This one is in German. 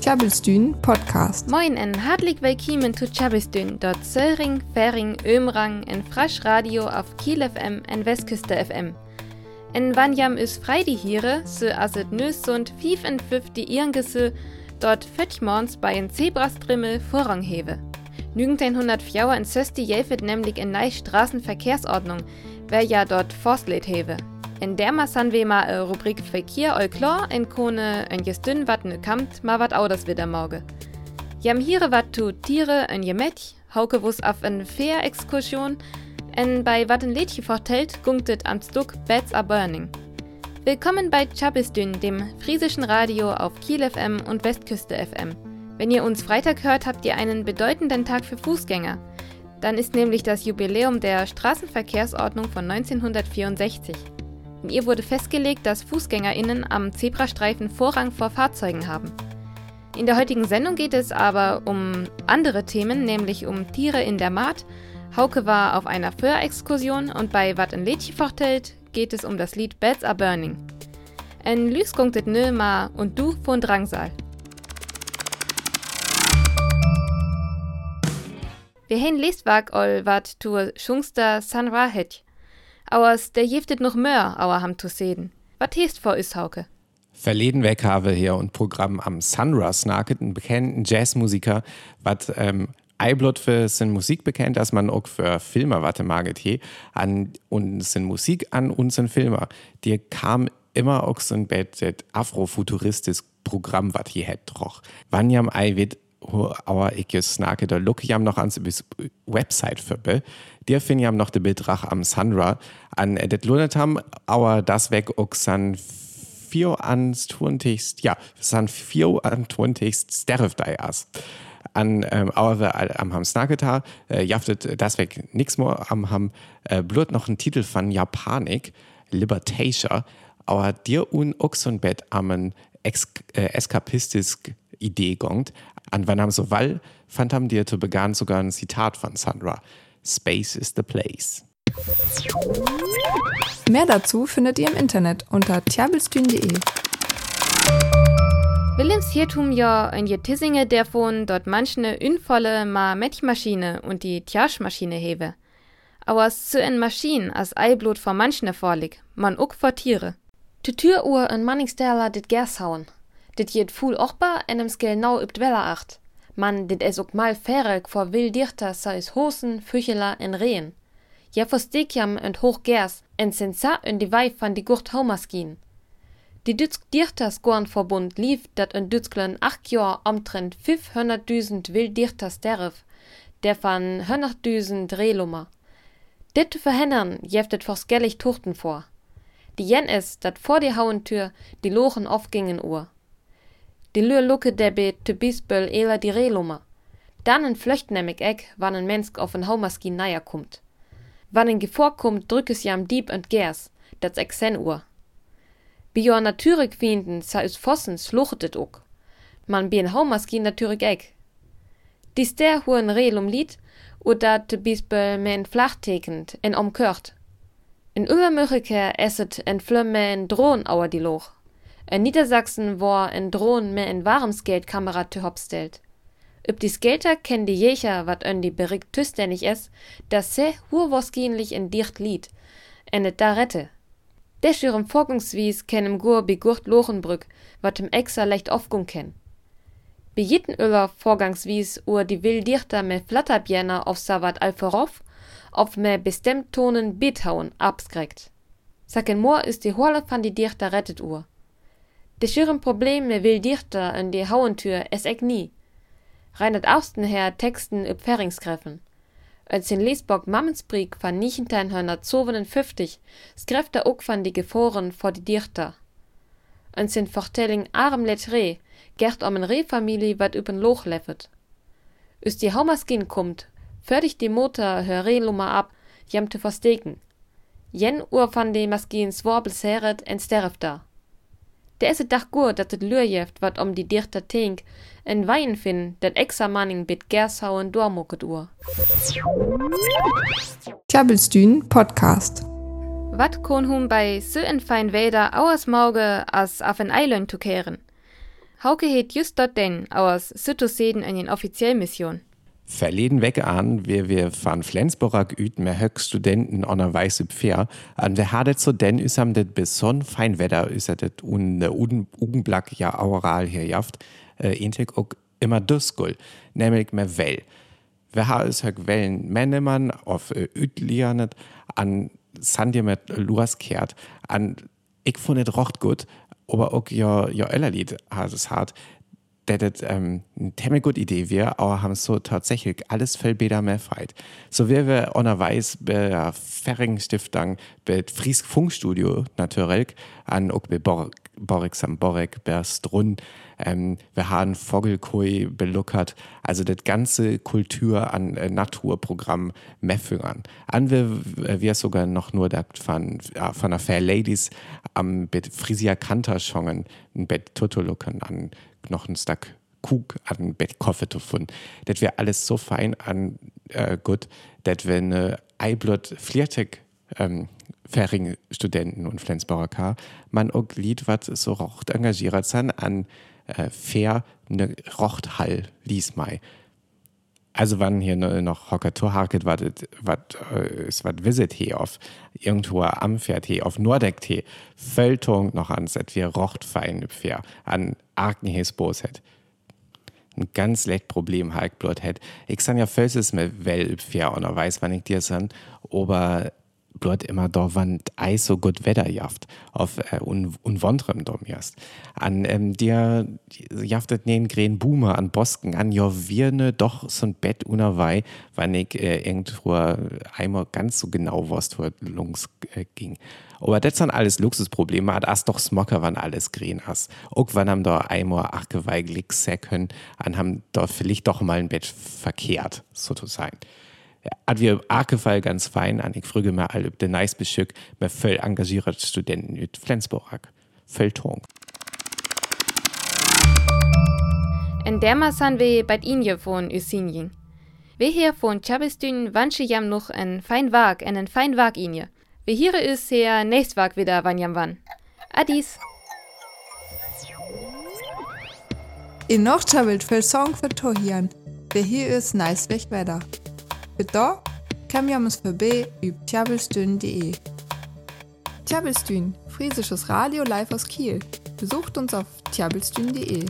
Tjabelstün Podcast. Moin en hartelijk willkommen zu Tjabelstün, dort Söring, Färing, Ömrang, en Frasch Radio auf Kiel FM en Westküste FM. En wanjam is Freidi hier, so as et nös und 55 Irngese, dort Fötchmorns bei en Zebrastrimmel Vorrang hewe. 1904 in Sösti jelfet nämlich neue Straßenverkehrsordnung, wer ja dort Forstlet hewe. In der san wir mal äh, Rubrik all klar in Kone en gestün wat ne kamt, ma wat au das wieder morge. Jam hier wat tu Tiere en jemet, hauke wus auf en Fair-Exkursion, en bei wat en Lädchen vertellt, gungtet am Stuck Beds are Burning. Willkommen bei Chabisdün, dem friesischen Radio auf Kiel FM und Westküste FM. Wenn ihr uns Freitag hört, habt ihr einen bedeutenden Tag für Fußgänger. Dann ist nämlich das Jubiläum der Straßenverkehrsordnung von 1964. In ihr wurde festgelegt, dass FußgängerInnen am Zebrastreifen Vorrang vor Fahrzeugen haben. In der heutigen Sendung geht es aber um andere Themen, nämlich um Tiere in der Maat. Hauke war auf einer Föhr-Exkursion und bei Wat in Lädchen vertellt geht es um das Lied Beds are Burning. En Lüsgungtet nö ma und du von Drangsal. Wir haben Leswag ol wat tu Schungster Sanra het. Auers der jeftet noch mehr, auer ham zu sehen. Wat heißt vor is Hauke? Verleden weg habe hier und Programm am Sunra snaket einen bekannten Jazzmusiker, wat ähm, Eiblot für sin Musik bekennt, dass man auch für Filmer warte maget he, an und sin Musik an unseren Filmer. Die kam immer auch so ein Bett afrofuturistisch Programm, wat hier het troch. Wann jam ei wird aber ich snake da look jam noch ans Website verbe. Dir fin jam noch de Betrag am Sandra an det lunet aber das weg auch san 24. ja, san 24. Sterfdei as. An ähm, aber am ham Snaketa äh, jaftet das weg nix mehr am ham äh, blut noch ein Titel von Japanik, Libertatia, aber dir un Oxonbett am ex, äh, eskapistisch Idee gongt, an wann haben so Wall fand dir zu begann sogar ein Zitat von Sandra. Space is the place. Mehr dazu findet ihr im Internet unter tjabelstün.de. Willems Hirtum ja in je Tissinge der von dort manchne unvolle ma Metchmaschine und die Tjaschmaschine hewe. Aber zu en Maschinen as Eiblut vor manchne vorlig, man uck vor Tiere. Die Türuhr in Manningsterler dit Gers hauen. Dit jet fuhl ochbar en em skell nau übt Weller acht. Man dit es ook mal ferreg vor wild dichter sais Hosen, Fücheler en Rehen. Ja verstekjam en hoch gers en sensa en die Weif van die Gurt Haumaskin. Die Dütsk Dichterskorenverbund lief dat en Dütsklen acht Jahr omtrent 500.000 wild dichter sterf, der van 100.000 Rehlummer. Dit zu verhindern, jeftet forskellig Tuchten vor. Die jen is, dat vor die Hauentür die Lochen aufgingen uhr. Die Lür lucke der be te bisböll eler die Rehlummer. Dann en flöcht nämlich eck, wann en Mensk auf en Haumaskin naja kommt. Wann en gevorkommt, drück es jam Dieb und Gers, dat eck sen uhr. Bi jo natürlich finden, sa is Fossen sluchetet ook. Man bi en Haumaskin natürlich eck. Dies der huren Rehlum lied, oder te bisböll men flachtekend en omkört. In Übermöcheke esset en Flömme en Drohn auer die Loch. In Niedersachsen war en Drohn mehr en Waremsgeldkamera te hopstelt. Üb die Skelter kennen die Jecher, wat ön die bericht tüständig es, dass se hurwoskienlich en dicht lied, en et da rette. Der schürem Vorgungswies kennen Gur bi Gurt Lochenbrück, wat im Exer leicht aufgung ken. Bi jitten Öller Vorgangswies ur die will Dichter me Flatterbjenner auf Savat Alferov, auf me bestemmt Tonen Bethauen abskreckt. Saken Moor ist die Horle van die Dichter rettet ur. De schürem Probleme will Dichter in die Hauentür es eck nie. Reinert Austen her Texten üb Ferringskräffen. Als in Lesburg Mammensbrieg van 1952 skrev der ook van die Geforen vor die Dichter. Als in Vertelling Arm Lettré gert om en Rehfamilie wat üben Loch leffet. Üs die Haumaskin kommt, fertig die Motor hör Rehlummer ab, jem te versteken. Jen Uhr van de Maskin sworbels heret en sterft Der is het dag gut, dat het lurjeft wat om die dichter tink, en wein fin, dat extra manning bit gershauen dormucket uhr. Tjabelstün Podcast. Wat kon hum bei so en fein Weder auers Mauge as auf en Eiland zu kehren? Hauke heet just dort denn aus Sütoseden in den Offiziellmission. Verleden weg an, wir wir van Flensburg üt mehr höck Studenten on a weiße Pferd, an wir hadet so denn üsam det beson Feinwetter üser det un ne Ugenblack ja aural hier jaft, äh, intek ook immer duskul, nämlich mehr Well. Wir ha is höck Wellen Männemann auf äh, Ütlianet an Sandje mit Luas kehrt, an ich fand rocht gut, aber auch ja, ja Ellerlied hat es hart. Das ähm, eine ziemlich gute Idee wir, aber haben so tatsächlich alles viel besser mehr freit. So wie wir unterwegs bei der Ferring Stiftung, bei Fries Funkstudio natürlich, an auch bei Borg Borek am Borek, Berstrun, ähm, wir haben Vogelkoi beluckert, also das ganze Kultur an äh, Naturprogramm Meffingern. An wir, äh, wir sogar noch nur da von, ja, von der Fair Ladies am Bet Frisia Kanter schongen, ein Bett Tutulucken an noch ein Stack Kug an Bett Koffe zu finden. Das wäre alles so fein an äh, gut, dass wir eine Eiblut Fliertek ähm, Fähring Studenten und Flensburger K. Man auch Lied, was so rocht engagiert sein an äh, fair ne Rochthall lies mei. Also wann hier noch Hockertor harket, was äh, ist was Visit hier auf irgendwo am Pferd hier auf Nordeck hier Völtung noch an set wie Rochtfein fair an Arkenhes Boset. Ein ganz leck Problem halt blot het. Ich san ja Fölses mit Well fair und weiß, wann ich dir san, aber blot immer da wann Eis so gut Wetter jaft auf äh, un, unwondrem dom erst. An ähm, dir jaftet nen gren Boomer an Bosken an jo wirne doch ein Bett unerwei, wann ich äh, irgendwo einmal ganz so genau was wo lungs äh, ging. Aber das sind alles Luxusprobleme, hat as doch Smocker, wann alles grün as. Auch wann haben da einmal achgeweiglich können, an haben da vielleicht doch mal ein Bett verkehrt, sozusagen hat wir Arkefall ganz fein an ich früge mir all de nice beschück mir voll engagiert Studenten mit Flensburg Völtung En derma san we bei Inje von Usinjing. Wir hier von Chabestün wansche jam noch en fein Wag en en fein Wag Inje. Wir hier is her nächst Wag wieder wann jam wann. Adis. In noch chabelt für Song für Tohian. Wir hier is nice weg weiter. Bitte kam joms vorbei über tjabelstün.de. Tjabelstün, friesisches Radio live aus Kiel. Besucht uns auf tjabelstün.de.